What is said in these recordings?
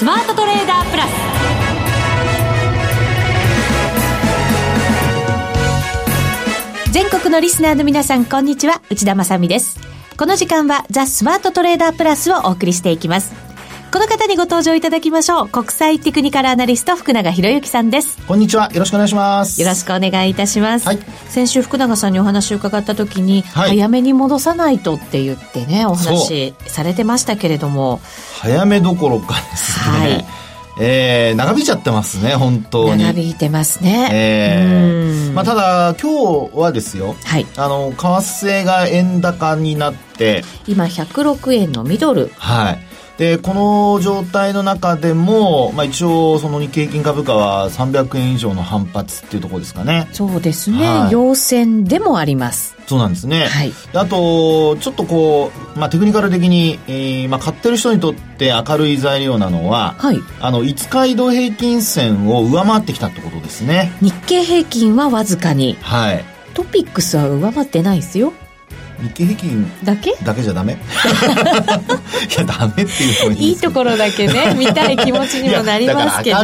スマートトレーダープラス全国のリスナーの皆さんこんにちは内田まさです。この時間はザ・スマートトレーダープラスをお送りしていきます。この方にご登場いただきましょう。国際テクニカルアナリスト、福永博之さんです。こんにちは。よろしくお願いします。よろしくお願いいたします。はい、先週、福永さんにお話を伺った時に、はい、早めに戻さないとって言ってね、お話されてましたけれども。早めどころかですね。はい。えー、長引いちゃってますね、本当に。長引いてますね。えー、まあ、ただ、今日はですよ、はい、あの、為替が円高になって、今、106円のミドル。はい。で、この状態の中でも、まあ一応、その日経平均株価は300円以上の反発っていうところですかね。そうですね。はい、陽線でもあります。そうなんですね。はい。あと、ちょっとこう、まあテクニカル的に、えー、まあ買ってる人にとって明るい材料なのは、はい。あの、5日移動平均線を上回ってきたってことですね。日経平均はわずかに。はい。トピックスは上回ってないですよ。日経平均だけ？だけじゃダメ？いやダメっていうのいいいいところだけね 見たい気持ちにもなりますけど。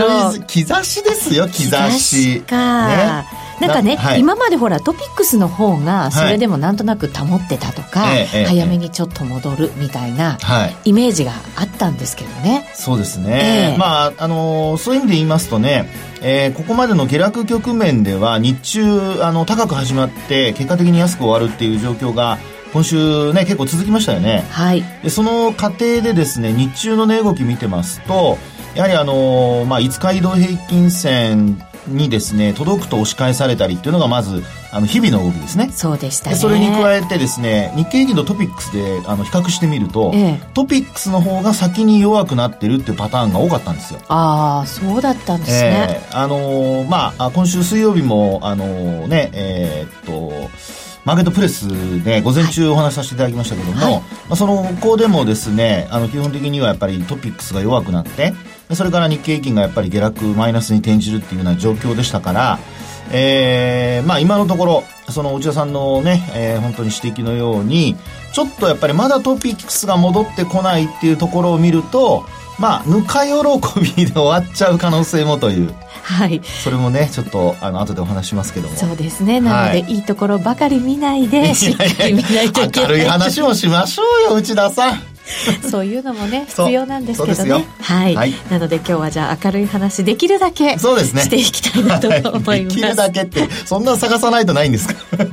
兆しですよ兆し。か、ね、なんかね、はい、今までほらトピックスの方がそれでもなんとなく保ってたとか、はい、早めにちょっと戻るみたいなイメージがあったんですけどね、そうですね、えー、まああのー、そういう意味で言いますとねえー、ここまでの下落局面では日中あの高く始まって結果的に安く終わるっていう状況が今週ね結構続きましたよね、はい、でその過程でですね日中の値動き見てますとやはりあのー、まあ、5日移動平均線にですね届くと押し返されたりっていうのがまずあの日々の動きですね。そうでしたね。それに加えてですね日経平均とトピックスであの比較してみると、ええ、トピックスの方が先に弱くなってるっていうパターンが多かったんですよ。ああそうだったんですね、えー、あのー、まあ今週水曜日もあのー、ねえー、っとマーケットプレスで午前中お話しさせていただきましたけども、はい、まあ、そのこでもですねあの基本的にはやっぱりトピックスが弱くなってそれから日経平均がやっぱり下落マイナスに転じるっていうような状況でしたから、えー、まあ今のところ、その内田さんのね、えー、本当に指摘のように、ちょっとやっぱりまだトピックスが戻ってこないっていうところを見ると、まあ、ぬか喜びで終わっちゃう可能性もという。はい。それもね、ちょっと、あの、後でお話しますけども。そうですね。なので、はい、いいところばかり見ないで、しっかり見ないといけない。明るい話もしましょうよ、内田さん。そういうのもね必要なんですけどね。はい、はい、なので今日はじゃあ明るい話できるだけそうですね。していきたいなと思います、はい、できるだけってそんな探さないとないんですか？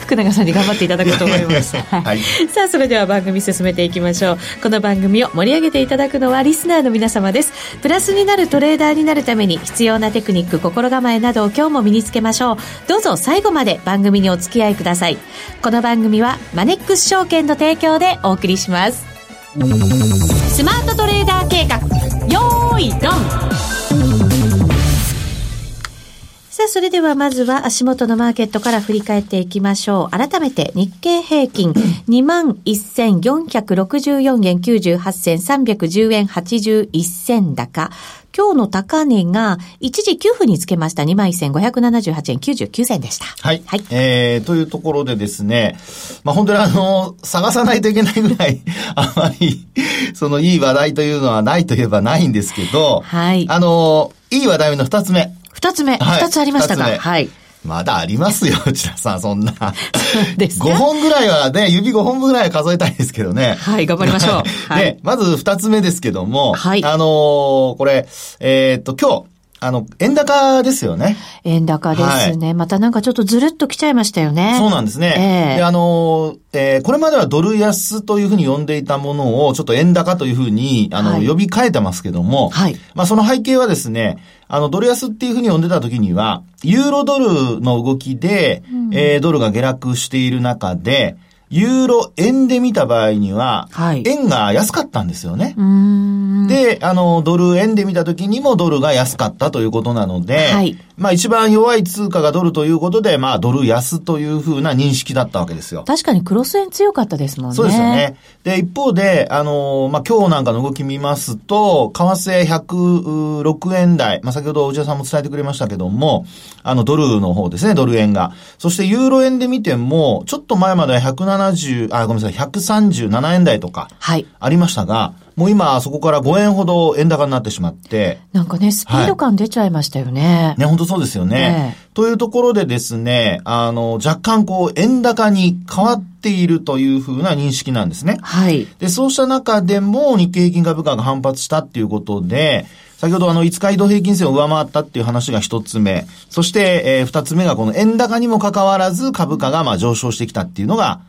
福永さんに頑張っていただこうと思います。はい、さあそれでは番組進めていきましょう。この番組を盛り上げていただくのはリスナーの皆様です。プラスになるトレーダーになるために必要なテクニック心構えなどを今日も身につけましょう。どうぞ最後まで番組にお付き合いください。この番組はマネックス証券の提供でお送りしますスマートトレーダー計画。よーいドン。さあ、それではまずは足元のマーケットから振り返っていきましょう。改めて日経平均 21,464円98銭310円81銭高。今日の高値が一時給付につけました21,578円99銭でした。はい。はい。えー、というところでですね、まあ本当にあの、探さないといけないぐらい、あまり、そのいい話題というのはないといえばないんですけど、はい。あの、いい話題の二つ目。二つ目、二、はい、つありましたか？はい。まだありますよ、内田さん、そんな。です5本ぐらいはね、指5本ぐらい数えたいですけどね。はい、頑張りましょう。はい、で、まず二つ目ですけども、はい。あのー、これ、えー、っと、今日、あの、円高ですよね。円高ですね。はい、またなんかちょっとずるっと来ちゃいましたよね。そうなんですね。えー、で、あの、えー、これまではドル安というふうに呼んでいたものを、ちょっと円高というふうに、あの、はい、呼び替えてますけども、はい。まあ、その背景はですね、あの、ドル安っていうふうに呼んでた時には、ユーロドルの動きで、うん、えー、ドルが下落している中で、ユーロ円で見た場合には、はい、円が安かったんですよね。で、あの、ドル円で見た時にもドルが安かったということなので、はい、まあ一番弱い通貨がドルということで、まあドル安というふうな認識だったわけですよ。確かにクロス円強かったですもんね。そうですよね。で、一方で、あの、まあ今日なんかの動き見ますと、為替106円台、まあ先ほど内田さんも伝えてくれましたけども、あのドルの方ですね、ドル円が。そしてユーロ円で見ても、ちょっと前までは107 170、あ、ごめんなさい、137円台とか、はい。ありましたが、はい、もう今、そこから5円ほど円高になってしまって。なんかね、スピード感出ちゃいましたよね。はい、ね、本当そうですよね。ねというところでですね、あの、若干こう、円高に変わっているというふうな認識なんですね。はい。で、そうした中でも日経平均株価が反発したっていうことで、先ほどあの、5日移動平均線を上回ったっていう話が一つ目。そして、えー、二つ目がこの円高にもかかわらず株価がまあ上昇してきたっていうのが、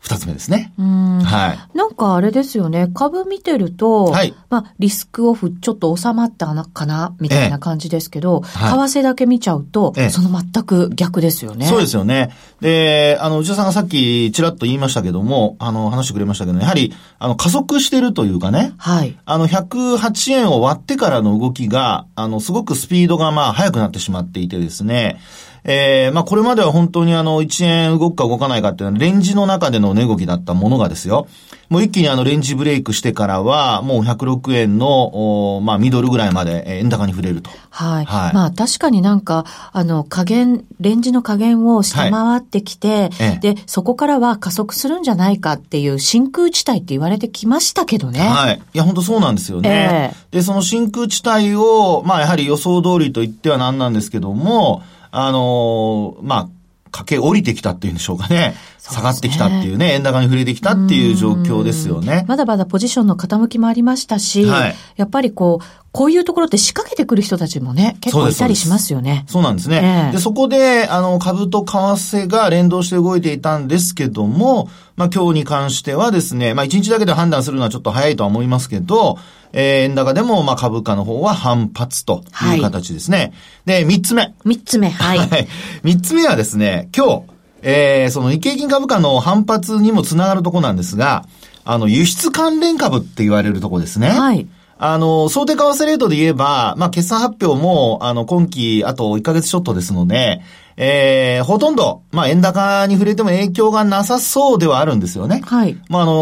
二つ目ですね。はい。なんかあれですよね。株見てると、はい。まあ、リスクオフちょっと収まったのかな、みたいな感じですけど、ええ、為替だけ見ちゃうと、え、その全く逆ですよね。そうですよね。で、あの、内田さんがさっきちらっと言いましたけども、あの、話してくれましたけど、やはり、あの、加速してるというかね。はい。あの、108円を割ってからの動きが、あの、すごくスピードがまあ、速くなってしまっていてですね、えー、まあこれまでは本当にあの、1円動くか動かないかっていうのは、レンジの中での値動きだったものがですよ。もう一気にあの、レンジブレイクしてからは、もう106円の、おまあミドルぐらいまで円高に触れると。はい。はい。まあ確かになんか、あの、加減、レンジの加減を下回ってきて、はい、で、そこからは加速するんじゃないかっていう真空地帯って言われてきましたけどね。はい。いや、本当そうなんですよね。えー、で、その真空地帯を、まあやはり予想通りと言ってはなんなんですけども、あのー、まあ、駆け降りてきたっていうんでしょうかね。下がってきたっていうね、円高に触れてきたっていう状況ですよね。まだまだポジションの傾きもありましたし、はい、やっぱりこう、こういうところって仕掛けてくる人たちもね、結構いたりしますよね。そうなんですね。えー、で、そこで、あの、株と為替が連動して動いていたんですけども、まあ今日に関してはですね、まあ一日だけで判断するのはちょっと早いとは思いますけど、えー、円高でも、まあ株価の方は反発という形ですね。はい、で、三つ目。三つ目、はい。三つ目はですね、今日、えー、その日経金株価の反発にもつながるとこなんですが、あの、輸出関連株って言われるとこですね。はい。あの、想定為替レートで言えば、まあ、決算発表も、あの、今期、あと1ヶ月ちょっとですので、えー、ほとんど、まあ、円高に触れても影響がなさそうではあるんですよね。はい。まあ、あの、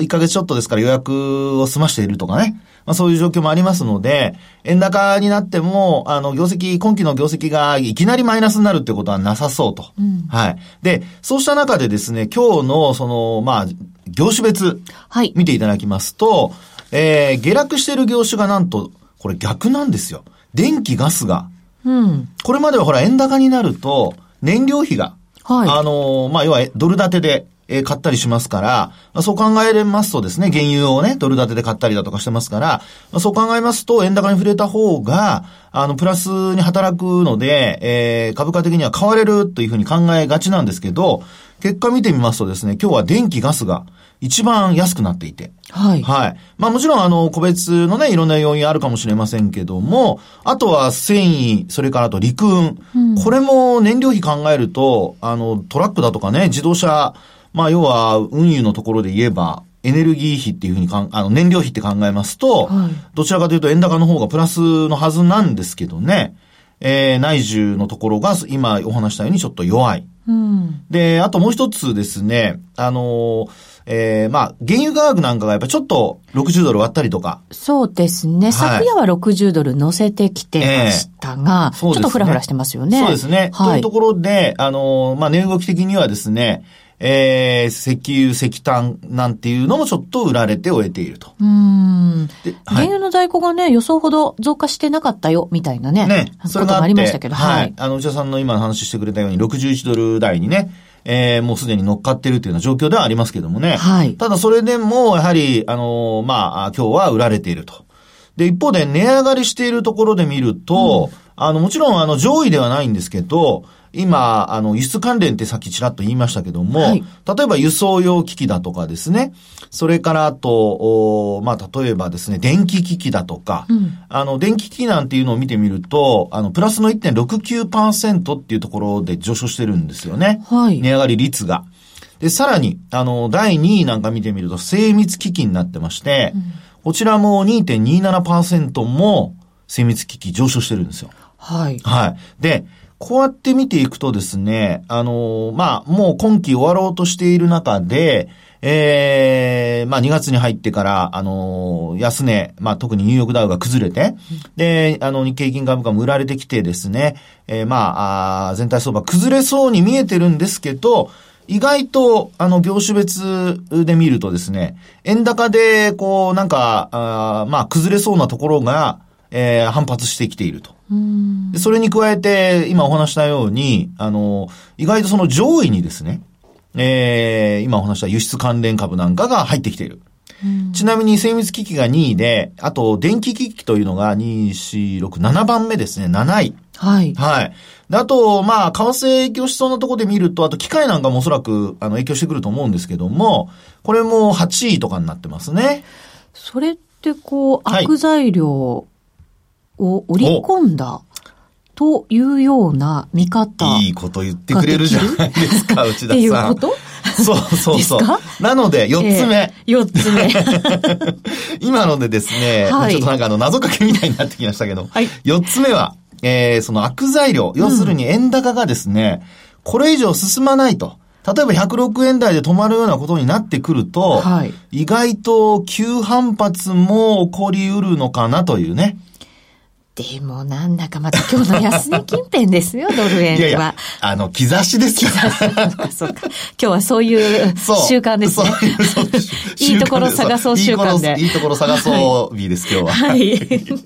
1ヶ月ちょっとですから予約を済ましているとかね。まあ、そういう状況もありますので、円高になっても、あの、業績、今期の業績がいきなりマイナスになるってことはなさそうと。うん、はい。で、そうした中でですね、今日の、その、まあ、業種別、はい。見ていただきますと、えー、下落している業種がなんと、これ逆なんですよ。電気、ガスが。うん。これまではほら、円高になると、燃料費が、はい。あの、まあ、要は、ドル建てで、えー、買ったりしますから、まあ、そう考えますとですね、原油をね、ドル建てで買ったりだとかしてますから、まあ、そう考えますと、円高に触れた方が、あの、プラスに働くので、えー、株価的には買われるというふうに考えがちなんですけど、結果見てみますとですね、今日は電気、ガスが一番安くなっていて。はい。はい。まあもちろんあの、個別のね、いろんな要因あるかもしれませんけども、あとは繊維、それからあと陸運。うん、これも燃料費考えると、あの、トラックだとかね、自動車、まあ、要は、運輸のところで言えば、エネルギー費っていうふうにかん、あの、燃料費って考えますと、はい、どちらかというと円高の方がプラスのはずなんですけどね、えー、内需のところが今お話したようにちょっと弱い。うん、で、あともう一つですね、あのー、えー、まあ、原油価格なんかがやっぱちょっと60ドル割ったりとか。そうですね。はい、昨夜は60ドル乗せてきてましたが、えーね、ちょっとフラフラしてますよね。そうですね。はい、というところで、あのー、まあ、値動き的にはですね、えー、石油、石炭なんていうのもちょっと売られて終えていると。うん。原油の在庫がね、予想ほど増加してなかったよ、みたいなね。ね。それがありましたけど、はい。はい。あの、内田さんの今の話してくれたように、61ドル台にね、えー、もうすでに乗っかってるっていうような状況ではありますけどもね。はい。ただそれでも、やはり、あのー、まあ、今日は売られていると。で、一方で値上がりしているところで見ると、うん、あの、もちろん、あの、上位ではないんですけど、今、あの、輸出関連ってさっきちらっと言いましたけども、はい、例えば輸送用機器だとかですね、それからあと、おまあ、例えばですね、電気機器だとか、うん、あの、電気機器なんていうのを見てみると、あの、プラスの1.69%っていうところで上昇してるんですよね。はい。値上がり率が。で、さらに、あの、第2位なんか見てみると、精密機器になってまして、うん、こちらも2.27%も精密機器上昇してるんですよ。はい。はい。で、こうやって見ていくとですね、あの、まあ、もう今期終わろうとしている中で、ええー、まあ2月に入ってから、あの安値、まあ特にニューヨークダウが崩れて、で、あの日経平均株価も売られてきてですね、えー、まああ、全体相場崩れそうに見えてるんですけど、意外と、あの、業種別で見るとですね、円高で、こう、なんか、あまあ、崩れそうなところが、えー、反発してきていると。でそれに加えて、今お話したように、あの、意外とその上位にですね、えー、今お話した輸出関連株なんかが入ってきている。ちなみに精密機器が2位で、あと電気機器というのが2、4、6、7番目ですね、7位。はい。はい。あと、まあ、為替影響しそうなところで見ると、あと機械なんかもおそらく、あの、影響してくると思うんですけども、これも8位とかになってますね。それってこう、悪材料を織り込んだ、というような見方。いいこと言ってくれるじゃないですか、内田さん。っていうこと？そうそうそう。なので、四つ目。四、つ目。今のでですね、はい、ちょっとなんかあの、謎かけみたいになってきましたけど、はい、四つ目は、えー、その悪材料、要するに円高がですね、うん、これ以上進まないと。例えば106円台で止まるようなことになってくると、はい、意外と急反発も起こりうるのかなというね。でもなんだかまた今日の安値近辺ですよ、ドル円は。いやいや、あの、兆しですよ。兆し。そうか。今日はそういう習慣ですね。いう いいところ探そう習慣で。いいところ探そう日です、今日は。はい。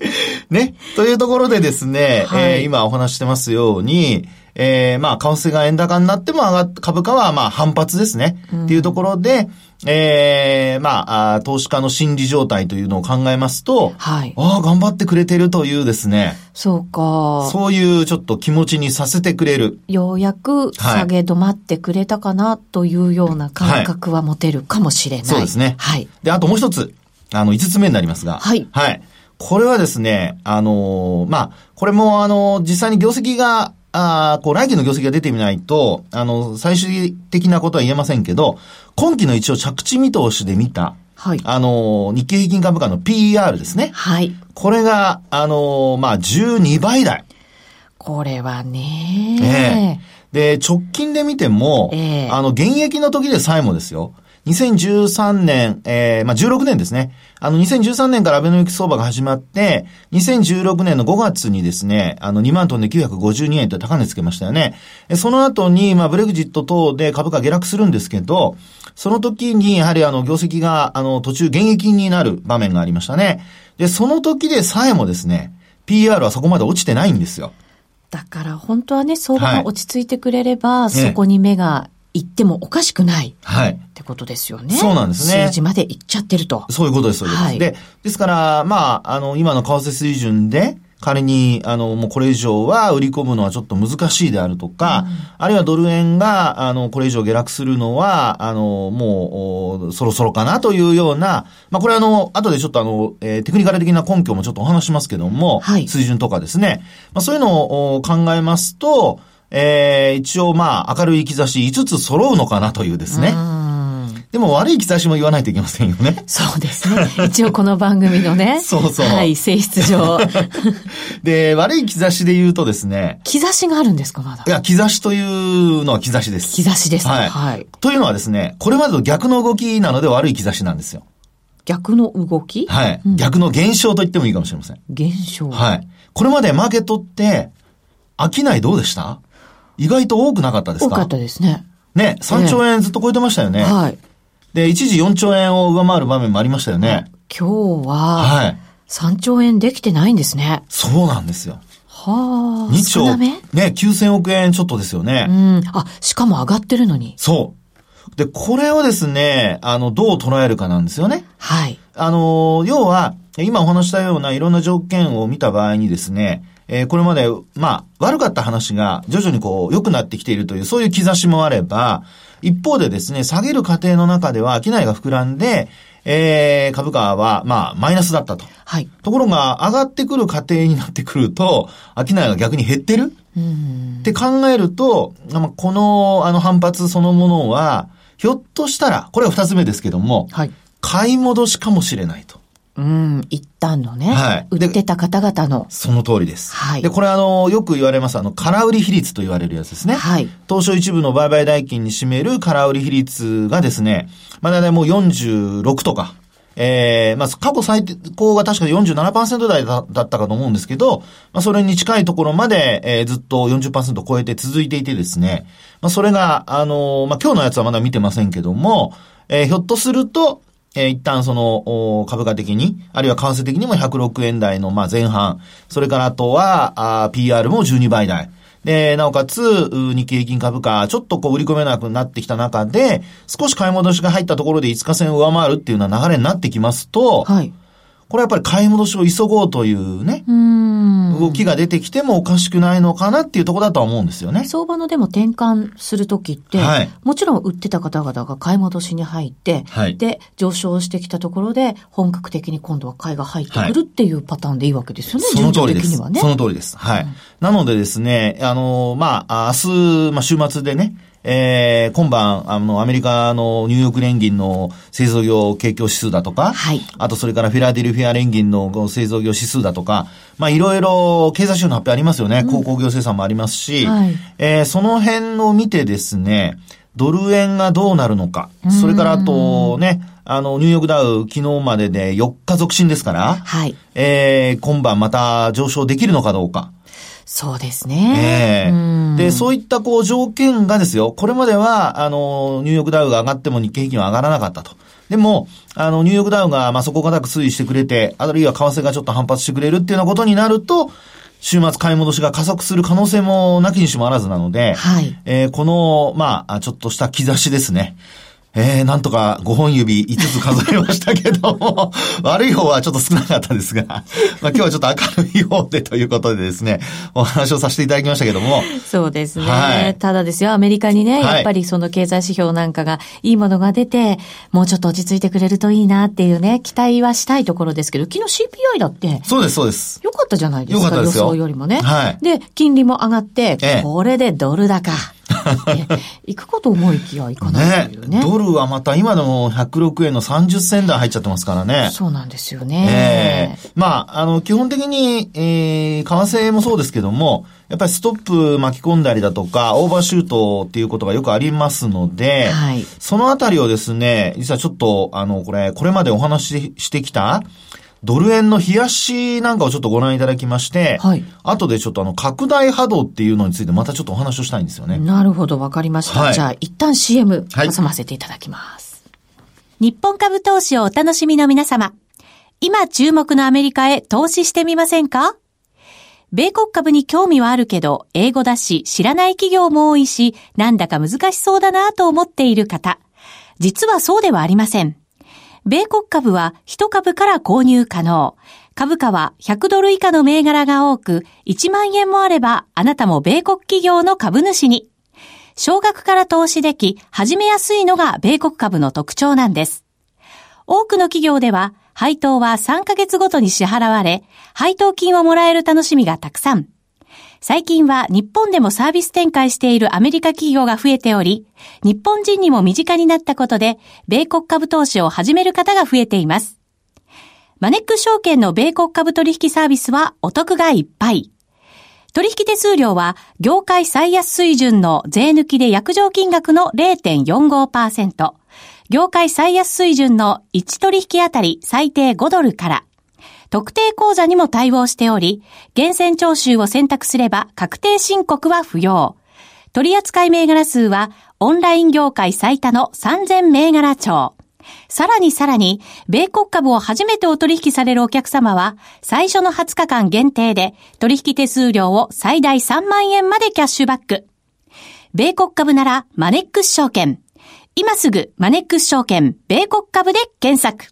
ね。というところでですね、はい、えー、今お話してますように、えー、まあ、為替が円高になっても上がっ、株価はまあ反発ですね。うん、っていうところで、ええー、まあ投資家の心理状態というのを考えますと、はい。ああ、頑張ってくれてるというですね。そうか。そういうちょっと気持ちにさせてくれる。ようやく下げ止まってくれたかなというような感覚は持てるかもしれない。はい、そうですね。はい。で、あともう一つ、あの、五つ目になりますが。はい。はい。これはですね、あのー、まあ、これもあのー、実際に業績があこう、来期の業績が出てみないと、あの、最終的なことは言えませんけど、今期の一応着地見通しで見た、はい。あの、日経平均株価の PER ですね。はい。これが、あの、まあ、12倍台。これはね、ええ。で、直近で見ても、ええ、あの、現役の時でさえもですよ。2013年、えー、まあ、16年ですね。あの、2013年からアベノミクス相場が始まって、2016年の5月にですね、あの、2万トンで952円と高値つけましたよね。その後に、まあ、ブレグジット等で株価下落するんですけど、その時に、やはりあの、業績が、あの、途中減益になる場面がありましたね。で、その時でさえもですね、PR はそこまで落ちてないんですよ。だから本当はね、相場が落ち着いてくれれば、はい、そこに目が行ってもおかしくない。はい。ってことですよね。そうなんですね。数字まで行っちゃってると。そういうことです、そういうことです。はい、で、ですから、まあ、あの、今の為替水準で、仮に、あの、もうこれ以上は売り込むのはちょっと難しいであるとか、うん、あるいはドル円が、あの、これ以上下落するのは、あの、もう、そろそろかなというような、まあ、これあの、後でちょっとあの、えー、テクニカル的な根拠もちょっとお話しますけども、はい、水準とかですね。まあ、そういうのを考えますと、えー、一応まあ、明るい兆し5つ揃うのかなというですね。でも悪い兆しも言わないといけませんよね。そうですね。一応この番組のね。そうそう。はい、性質上。で、悪い兆しで言うとですね。兆しがあるんですか、まだ？いや、兆しというのは兆しです。兆しです、はい。はい。というのはですね、これまでと逆の動きなので悪い兆しなんですよ。逆の動き？はい、うん、逆の現象と言ってもいいかもしれません。現象はい。これまでマーケットって、飽きないどうでした？意外と多くなかったですか？多かったですね。ね、3兆円ずっと超えてましたよね。はい。で、一時4兆円を上回る場面もありましたよね。今日は、はい。3兆円できてないんですね。そうなんですよ。はあ。2兆。ね、9000億円ちょっとですよね。うん。あ、しかも上がってるのに。そう。で、これをですね、あの、どう捉えるかなんですよね。はい。あの、要は、今お話したようないろんな条件を見た場合にですね、えー、これまで、まあ、悪かった話が徐々にこう、良くなってきているという、そういう兆しもあれば、一方でですね、下げる過程の中では、商いが膨らんで、えー、株価は、まあ、マイナスだったと。はい。ところが、上がってくる過程になってくると、商いが逆に減ってる？って考えると、この、あの、反発そのものは、ひょっとしたら、これは二つ目ですけども、はい。買い戻しかもしれないと。うん、一旦のね。はい。売ってた方々の。その通りです。はい。で、これあの、よく言われます、あの、空売り比率と言われるやつですね。はい。東証一部の売買代金に占める空売り比率がですね、まあ、だいたいもう46とか、えー、まあ、過去最高が確か47%台だったかと思うんですけど、まあ、それに近いところまで、えー、ずっと40%を超えて続いていてですね、まあ、それが、あのー、まあ、今日のやつはまだ見てませんけども、えー、ひょっとすると、えー、一旦その、株価的に、あるいは為替的にも106円台の、まあ、前半、それからあとは、PR も12倍台。で、なおかつ、日経平均株価、ちょっとこう売り込めなくなってきた中で、少し買い戻しが入ったところで5日線を上回るっていうような流れになってきますと、はい。これやっぱり買い戻しを急ごうというね、う動きが出てきてもおかしくないのかなっていうところだとは思うんですよね。相場のでも転換するときって、はい、もちろん売ってた方々が買い戻しに入って、はい、で、上昇してきたところで本格的に今度は買いが入ってくるっていうパターンでいいわけですよね、その通りです。ね、その通りです。はい。うん、なのでですね、あの、まあ、明日、まあ、週末でね、えー、今晩、あの、アメリカのニューヨーク連銀の製造業景況指数だとか、はい。あとそれからフィラデルフィア連銀の製造業指数だとか、まあいろいろ経済指標の発表ありますよね。鉱工業生産もありますし、はい、えー、その辺を見てですね、ドル円がどうなるのか、それからあとね、あの、ニューヨークダウ昨日までで4日続伸ですから、はい。えー、今晩また上昇できるのかどうか。そうですね。ええー、で、そういったこう条件がですよ、これまでは、あの、ニューヨークダウが上がっても日経平均は上がらなかったと。でも、あの、ニューヨークダウが、まあ、底堅く推移してくれて、あるいは為替がちょっと反発してくれるっていうようなことになると、週末買い戻しが加速する可能性もなきにしもあらずなので、はい。えー、この、まあ、ちょっとした兆しですね。えー、なんとか5本指5つ数えましたけども、悪い方はちょっと少なかったですが、まあ今日はちょっと明るい方でということでですね、お話をさせていただきましたけども。そうですね。はい、ただですよ、アメリカにね、やっぱりその経済指標なんかがいいものが出て、もうちょっと落ち着いてくれるといいなっていうね、期待はしたいところですけど、昨日 CPI だって。そうです、そうです。よかったじゃないですか、よかったです予想よりもね。はい。で、金利も上がって、ええ、これでドル高。行くかと思いきや行かないというね。ねドルはまた今でも106円の30銭台入っちゃってますからね。そうなんですよね。えー、まあ、あの、基本的に、えー、為替もそうですけども、やっぱりストップ巻き込んだりだとか、オーバーシュートっていうことがよくありますので、はい、そのあたりをですね、実はちょっと、あの、これ、これまでお話ししてきた、ドル円の冷やしなんかをちょっとご覧いただきまして、はい。後でちょっとあの、拡大波動っていうのについてまたちょっとお話をしたいんですよね。なるほど、わかりました。はい、じゃあ、一旦 CM 挟ませていただきます、はい。日本株投資をお楽しみの皆様。今注目のアメリカへ投資してみませんか？米国株に興味はあるけど、英語だし、知らない企業も多いし、なんだか難しそうだなと思っている方。実はそうではありません。米国株は1株から購入可能。株価は100ドル以下の銘柄が多く、1万円もあればあなたも米国企業の株主に。少額から投資でき、始めやすいのが米国株の特徴なんです。多くの企業では、配当は3ヶ月ごとに支払われ、配当金をもらえる楽しみがたくさん。最近は日本でもサービス展開しているアメリカ企業が増えており、日本人にも身近になったことで、米国株投資を始める方が増えています。マネック証券の米国株取引サービスはお得がいっぱい。取引手数料は業界最安水準の税抜きで約定金額の0.45%、業界最安水準の1取引あたり最低5ドルから、特定口座にも対応しており、厳選徴収を選択すれば確定申告は不要。取扱銘柄数はオンライン業界最多の3000銘柄帳。さらにさらに、米国株を初めてお取引されるお客様は、最初の20日間限定で、取引手数料を最大3万円までキャッシュバック。米国株なら、マネックス証券。今すぐ、マネックス証券、米国株で検索。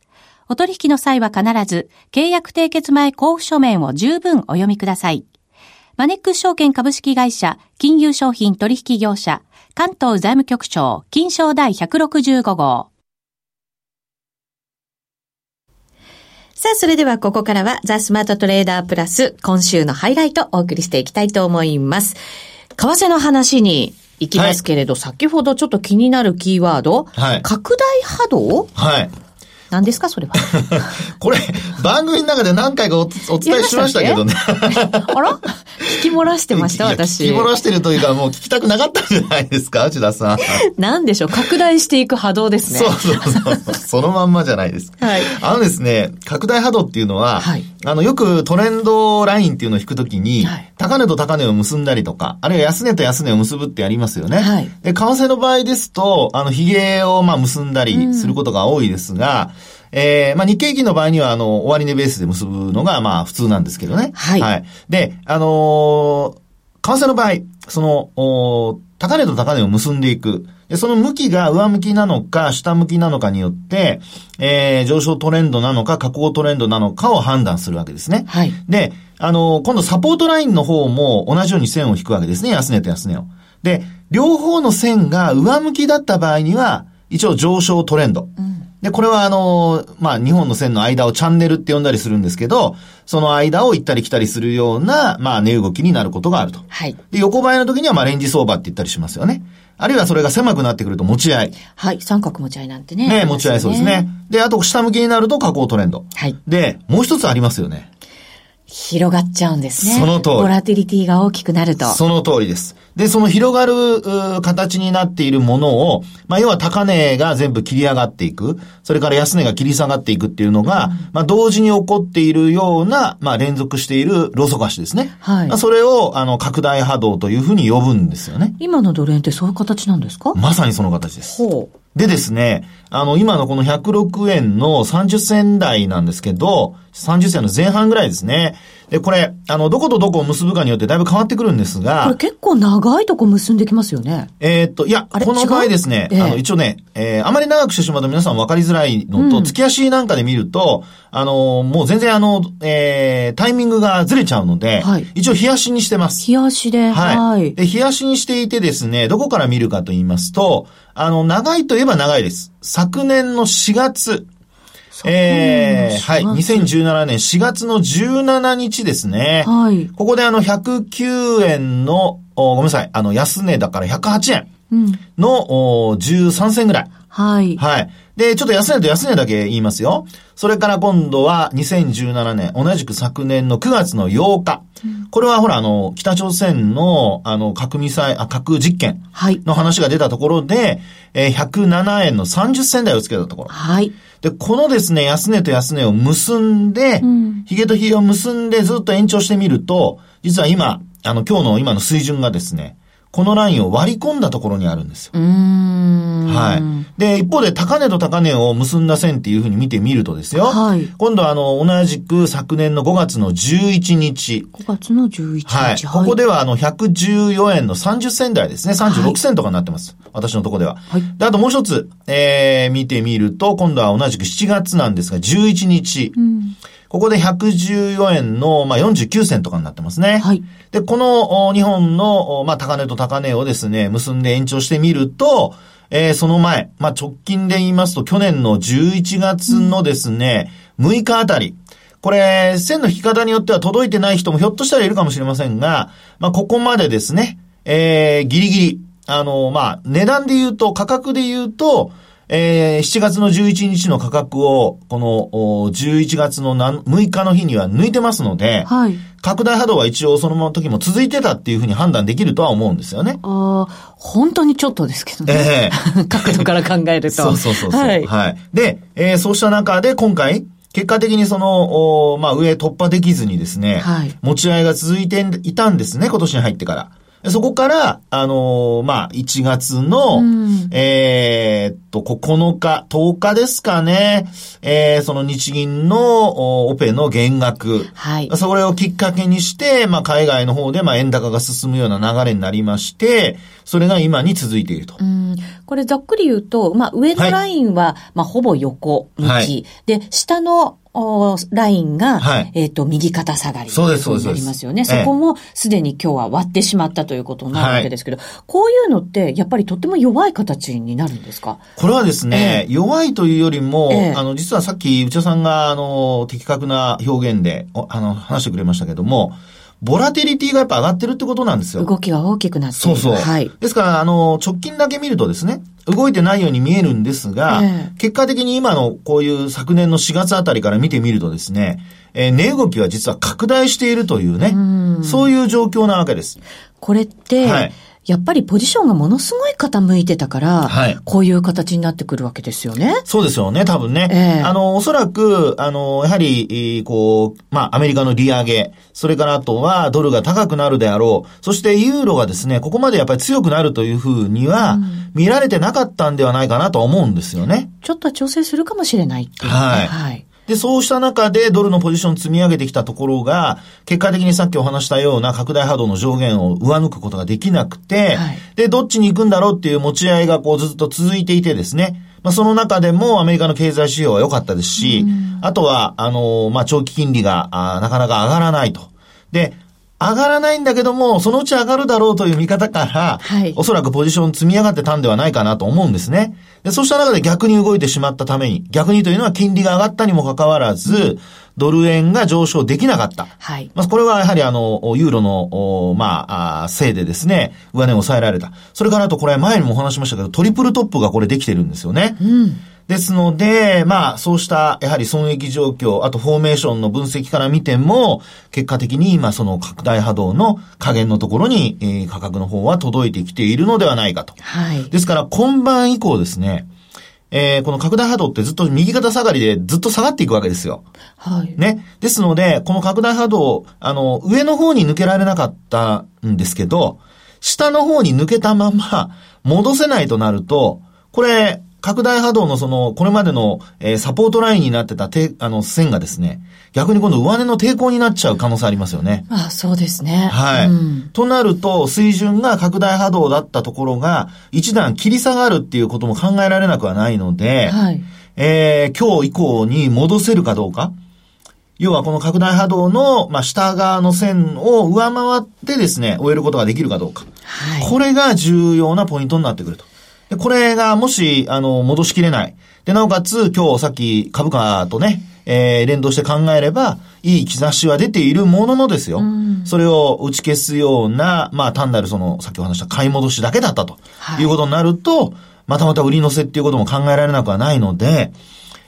お取引の際は必ず、契約締結前交付書面を十分お読みください。マネックス証券株式会社、金融商品取引業者、関東財務局長、金賞第165号。さあ、それではここからはザ・スマートトレーダープラス今週のハイライトをお送りしていきたいと思います。為替の話に行きますけれど、はい、先ほどちょっと気になるキーワード、はい、拡大波動？はい。何ですかそれは。これ、番組の中で何回かおお伝えしましたけどね。あら？聞き漏らしてました私。聞き漏らしてるというか、もう聞きたくなかったんじゃないですか内田さん。何でしょう？拡大していく波動ですね。そうそうそう。そのまんまじゃないですか。はい。あのですね、拡大波動っていうのは、はい、あの、よくトレンドラインっていうのを引くときに、はい、高値と高値を結んだりとか、あるいは安値と安値を結ぶってやりますよね。はい。で、為替の場合ですと、あの、髭をまあ結んだりすることが多いですが、うんえー、まあ、日経金の場合には、あの、終値ベースで結ぶのが、まあ、普通なんですけどね。はい。はい。で、あのー、為替の場合、その、お高値と高値を結んでいく。で、その向きが上向きなのか、下向きなのかによって、えー、上昇トレンドなのか、下降トレンドなのかを判断するわけですね。はい。で、あの今度サポートラインの方も同じように線を引くわけですね。安値と安値を。で、両方の線が上向きだった場合には、一応上昇トレンド。うんで、これはあの、まあ、日本の線の間をチャンネルって呼んだりするんですけど、その間を行ったり来たりするような、まあ、値動きになることがあると。はい。で、横ばいの時には、まあ、レンジ相場って言ったりしますよね。あるいはそれが狭くなってくると持ち合い。はい。三角持ち合いなんてね。ね、持ち合いそうですね。で、あと下向きになると下降トレンド。はい。で、もう一つありますよね。広がっちゃうんですね。その通り。ボラティリティが大きくなると。その通りです。で、その広がる形になっているものを、まあ、要は高値が全部切り上がっていく、それから安値が切り下がっていくっていうのが、うん、まあ、同時に起こっているような、まあ、連続しているローソク足ですね。はい。まあ、それを、あの、拡大波動というふうに呼ぶんですよね。今のドル円ってそういう形なんですか？まさにその形です。ほう。でですね、あの、今のこの106円の30銭台なんですけど、30銭の前半ぐらいですね。で、これ、あの、どことどこを結ぶかによってだいぶ変わってくるんですが。これ結構長いとこ結んできますよね。えー、っと、いや、この場合ですね、えー、あの、一応ね、えー、あまり長くしてしまうと皆さん分かりづらいのと、うん、月足なんかで見ると、あの、もう全然あの、えー、タイミングがずれちゃうので、はい、一応日足にしてます。日足で、はい。はい。で、日足にしていてですね、どこから見るかと言いますと、あの、長いといえば長いです。昨年の4月、ええー、はい。2017年4月の17日ですね。はい。ここであの、109円の、ごめんなさい。あの、安値だから108円の、うん、13銭ぐらい。はい。はい。で、ちょっと安値と安値だけ言いますよ。それから今度は2017年、同じく昨年の9月の8日。うん、これはほら、あの、北朝鮮の、あの、核ミサイあ、核実験の話が出たところで、はい、えー、107円の30銭台をつけたところ。はい。で、このですね、安値と安値を結んで、ヒゲとヒゲを結んでずっと延長してみると、実は今、あの、今日の今の水準がですね、このラインを割り込んだところにあるんですよ。はい。で、一方で高値と高値を結んだ線っていうふうに見てみるとですよ。はい。今度はあの、同じく昨年の5月の11日。5月の11日。はい。ここではあの、114円の30銭台ですね。36銭とかになってます。はい、私のとこでは。はい。で、あともう一つ、えー、見てみると、今度は同じく7月なんですが、11日。うんここで114円の、まあ、49銭とかになってますね。はい。で、この日本の、まあ、高値と高値をですね、結んで延長してみると、えー、その前、まあ、直近で言いますと、去年の11月のですね、うん、6日あたり、これ、線の引き方によっては届いてない人もひょっとしたらいるかもしれませんが、まあ、ここまでですね、えー、ギリギリ、あの、まあ、値段で言うと、価格で言うと、えー、7月の11日の価格を、この、11月の6日の日には抜いてますので、はい。拡大波動は一応その時も続いてたっていうふうに判断できるとは思うんですよね。ああ、本当にちょっとですけどね。ええー、角度から考えると。そうそうそうそう。はい。はい。で、えー、そうした中で今回、結果的にその、まあ、上突破できずにですね、はい、持ち合いが続いていたんですね、今年に入ってから。そこから、あのー、まあ、1月の、うん、えー、っと、9日、10日ですかね、えー、その日銀のオペの減額。はい。それをきっかけにして、まあ、海外の方で、まあ、円高が進むような流れになりまして、それが今に続いていると。これざっくり言うと、まあ上のラインは、はい、まあほぼ横向き、はい、で、下のラインが、はい、えっ、ー、と、右肩下がりそうです、そうです。なりますよね。そこもすでに今日は割ってしまったということになるわけですけど、はい、こういうのって、やっぱりとっても弱い形になるんですか？これはですね、えー、弱いというよりも、えー、あの、実はさっき内田さんが、あの、的確な表現で、あの、話してくれましたけども、ボラティリティがやっぱ上がってるってことなんですよ。動きが大きくなってそうそう。はい。ですから、あの、直近だけ見るとですね、動いてないように見えるんですが、えー、結果的に今のこういう昨年の4月あたりから見てみるとですね、えー、値動きは実は拡大しているというね、うそういう状況なわけです。これって、はいやっぱりポジションがものすごい傾いてたから、はい、こういう形になってくるわけですよね。そうですよね、多分ね。えー、あの、おそらく、あの、やはり、こう、まあ、アメリカの利上げ、それからあとはドルが高くなるであろう、そしてユーロがですね、ここまでやっぱり強くなるというふうには、見られてなかったんではないかなと思うんですよね。ちょっと調整するかもしれないっていう、ね、はい。はいで、そうした中でドルのポジション積み上げてきたところが、結果的にさっきお話したような拡大波動の上限を上抜くことができなくて、はい、で、どっちに行くんだろうっていう持ち合いがこうずっと続いていてですね、まあ、その中でもアメリカの経済指標は良かったですし、あとは、あの、まあ、長期金利があなかなか上がらないと。で、上がらないんだけども、そのうち上がるだろうという見方から、はい、おそらくポジション積み上がってたんではないかなと思うんですね。で、そうした中で逆に動いてしまったために、逆にというのは金利が上がったにもかかわらず、ドル円が上昇できなかった。はい。まあ、これはやはりあの、ユーロの、まあ、せいでですね、上値を抑えられた。それからあとこれ前にもお話しましたけど、トリプルトップがこれできてるんですよね。うん。ですので、まあ、そうした、やはり損益状況、あとフォーメーションの分析から見ても、結果的に今その拡大波動の加減のところに、えー、価格の方は届いてきているのではないかと。はい。ですから、今晩以降ですね、えー、この拡大波動ってずっと右肩下がりでずっと下がっていくわけですよ。はい。ね。ですので、この拡大波動、あの、上の方に抜けられなかったんですけど、下の方に抜けたまま戻せないとなると、これ、拡大波動のその、これまでの、えー、サポートラインになってたて、あの、線がですね、逆に今度上値の抵抗になっちゃう可能性ありますよね。あそうですね。はい。うん、となると、水準が拡大波動だったところが、一段切り下がるっていうことも考えられなくはないので、はい。えー、今日以降に戻せるかどうか。要はこの拡大波動の、まあ、下側の線を上回ってですね、終えることができるかどうか。はい。これが重要なポイントになってくると。で、これがもし、あの、戻しきれない。で、なおかつ、今日さっき株価とね、えー、連動して考えれば、いい兆しは出ているもののですよ。うん、それを打ち消すような、まあ単なるその、さっきお話した買い戻しだけだったと、い、うことになると、またまた売り乗せっていうことも考えられなくはないので、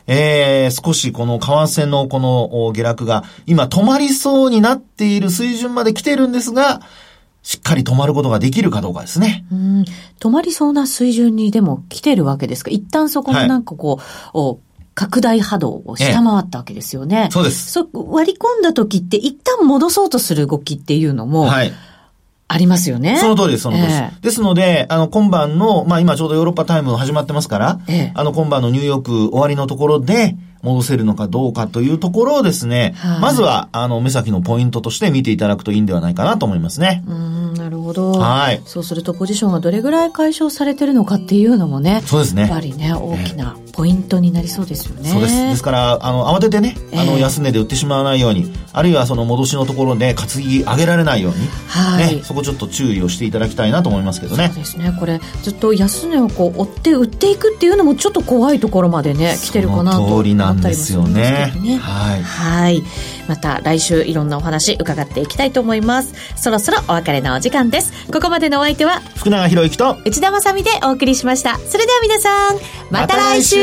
えー、少しこの為替のこの下落が今止まりそうになっている水準まで来てるんですが、しっかり止まることができるかどうかですね。うん。止まりそうな水準にでも来てるわけですか？一旦そこのなんかこう、はい、拡大波動を下回ったわけですよね。ええ、そうです。そ、割り込んだ時って一旦戻そうとする動きっていうのも、はい。ありますよね。その通りです、その通りです。えですので、あの、今晩の、まあ今ちょうどヨーロッパタイム始まってますから、ええ、あの、今晩のニューヨーク終わりのところで、戻せるのかどうかというところをですね、はい、まずは、あの、目先のポイントとして見ていただくといいんではないかなと思いますね。うん、なるほど。はい。そうすると、ポジションがどれぐらい解消されてるのかっていうのもね、そうですね。やっぱりね、大きなポイントになりそうですよね。そうです。ですから、あの、慌ててね、あの、安値で売ってしまわないように、あるいはその戻しのところで担ぎ上げられないように、はい。ね、そこちょっと注意をしていただきたいなと思いますけどね。そうですね。これ、ずっと安値をこう、追って売っていくっていうのもちょっと怖いところまでね、来てるかなと思ったりもするんですね。ね。はい。はい。また来週いろんなお話伺っていきたいと思います。そろそろお別れのお時間です。ここまでのお相手は、福永博之と内田まさみでお送りしました。それでは皆さん、また来週